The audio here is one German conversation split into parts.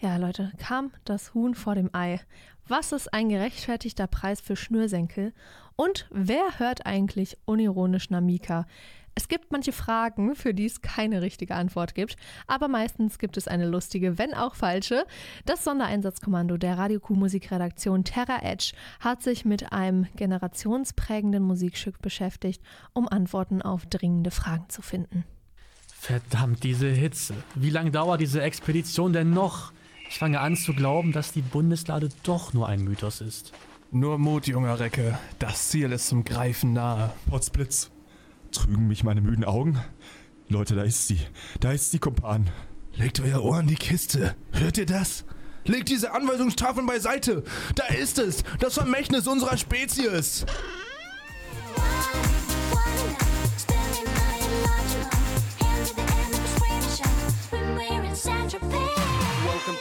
Ja, Leute, kam das Huhn vor dem Ei. Was ist ein gerechtfertigter Preis für Schnürsenkel? Und wer hört eigentlich unironisch Namika? Es gibt manche Fragen, für die es keine richtige Antwort gibt, aber meistens gibt es eine lustige, wenn auch falsche. Das Sondereinsatzkommando der Radio Q Musikredaktion Terra Edge hat sich mit einem generationsprägenden Musikstück beschäftigt, um Antworten auf dringende Fragen zu finden. Verdammt, diese Hitze. Wie lange dauert diese Expedition denn noch? Ich fange an zu glauben, dass die Bundeslade doch nur ein Mythos ist. Nur Mut, junger Recke. Das Ziel ist zum Greifen nahe. Potzblitz. Trügen mich meine müden Augen? Leute, da ist sie. Da ist sie, Kumpan. Legt euer Ohr in die Kiste. Hört ihr das? Legt diese Anweisungstafeln beiseite. Da ist es. Das Vermächtnis unserer Spezies.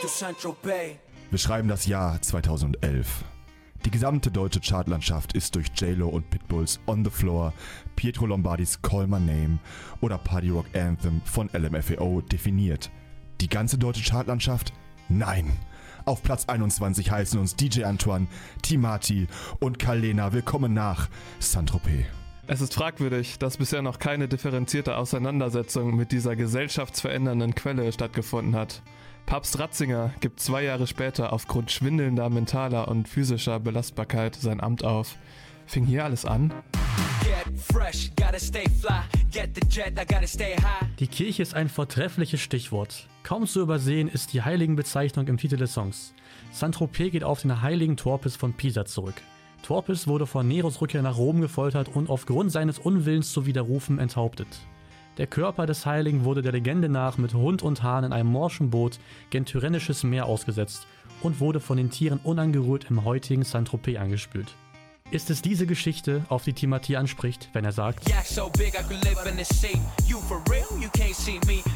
Wir schreiben das Jahr 2011. Die gesamte deutsche Chartlandschaft ist durch JLo und Pitbulls On the Floor, Pietro Lombardis Call My Name oder Party Rock Anthem von LMFAO definiert. Die ganze deutsche Chartlandschaft? Nein. Auf Platz 21 heißen uns DJ Antoine, Timati und Kalena willkommen nach Saint-Tropez. Es ist fragwürdig, dass bisher noch keine differenzierte Auseinandersetzung mit dieser gesellschaftsverändernden Quelle stattgefunden hat. Papst Ratzinger gibt zwei Jahre später aufgrund schwindelnder mentaler und physischer Belastbarkeit sein Amt auf. Fing hier alles an? Die Kirche ist ein vortreffliches Stichwort. Kaum zu übersehen ist die Heiligenbezeichnung im Titel des Songs. Saint-Tropez geht auf den heiligen Torpes von Pisa zurück. Torpes wurde vor Neros Rückkehr nach Rom gefoltert und aufgrund seines Unwillens zu widerrufen enthauptet. Der Körper des Heiligen wurde der Legende nach mit Hund und Hahn in einem morschen Boot gen Tyrennisches Meer ausgesetzt und wurde von den Tieren unangerührt im heutigen Saint-Tropez angespült. Ist es diese Geschichte, auf die Timothy anspricht, wenn er sagt,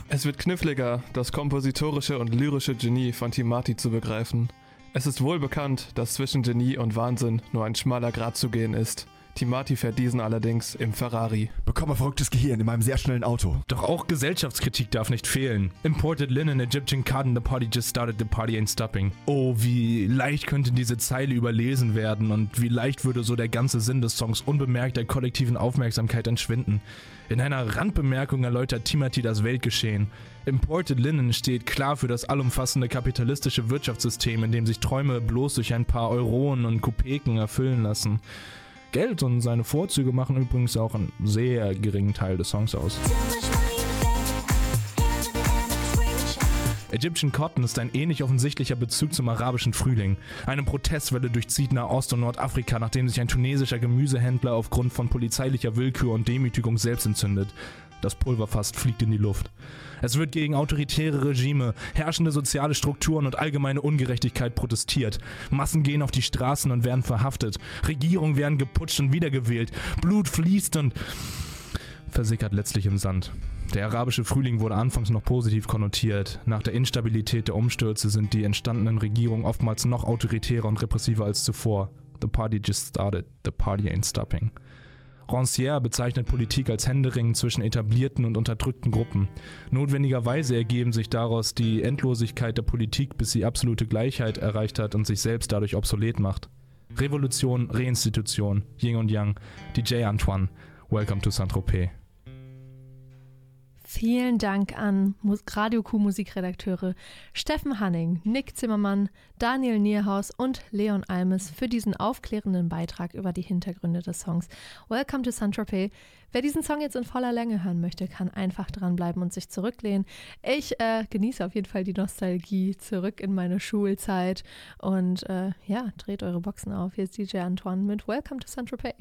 Es wird kniffliger, das kompositorische und lyrische Genie von Timati zu begreifen. Es ist wohl bekannt, dass zwischen Genie und Wahnsinn nur ein schmaler Grad zu gehen ist. Timati fährt diesen allerdings im Ferrari. Bekomme verrücktes Gehirn in meinem sehr schnellen Auto. Doch auch Gesellschaftskritik darf nicht fehlen. Imported linen, Egyptian cotton, the party just started, the party ain't stopping. Oh, wie leicht könnte diese Zeile überlesen werden und wie leicht würde so der ganze Sinn des Songs unbemerkt der kollektiven Aufmerksamkeit entschwinden. In einer Randbemerkung erläutert Timothy das Weltgeschehen. Imported Linen steht klar für das allumfassende kapitalistische Wirtschaftssystem, in dem sich Träume bloß durch ein paar Euronen und Kopeken erfüllen lassen. Geld und seine Vorzüge machen übrigens auch einen sehr geringen Teil des Songs aus. Egyptian Cotton ist ein ähnlich offensichtlicher Bezug zum arabischen Frühling. Eine Protestwelle durchzieht Nahost- und Nordafrika, nachdem sich ein tunesischer Gemüsehändler aufgrund von polizeilicher Willkür und Demütigung selbst entzündet. Das Pulverfass fliegt in die Luft. Es wird gegen autoritäre Regime, herrschende soziale Strukturen und allgemeine Ungerechtigkeit protestiert. Massen gehen auf die Straßen und werden verhaftet. Regierungen werden geputscht und wiedergewählt. Blut fließt und versickert letztlich im Sand. Der arabische Frühling wurde anfangs noch positiv konnotiert. Nach der Instabilität der Umstürze sind die entstandenen Regierungen oftmals noch autoritärer und repressiver als zuvor. The party just started, the party ain't stopping. Rancière bezeichnet Politik als Händering zwischen etablierten und unterdrückten Gruppen. Notwendigerweise ergeben sich daraus die Endlosigkeit der Politik, bis sie absolute Gleichheit erreicht hat und sich selbst dadurch obsolet macht. Revolution, Reinstitution, Yin und Yang, DJ Antoine, Welcome to Saint-Tropez. Vielen Dank an Radio Q Musikredakteure Steffen Hanning, Nick Zimmermann, Daniel Nierhaus und Leon Almes für diesen aufklärenden Beitrag über die Hintergründe des Songs Welcome to Saint-Tropez. Wer diesen Song jetzt in voller Länge hören möchte, kann einfach dranbleiben und sich zurücklehnen. Ich äh, genieße auf jeden Fall die Nostalgie zurück in meine Schulzeit und äh, ja, dreht eure Boxen auf. Hier ist DJ Antoine mit Welcome to Saint-Tropez.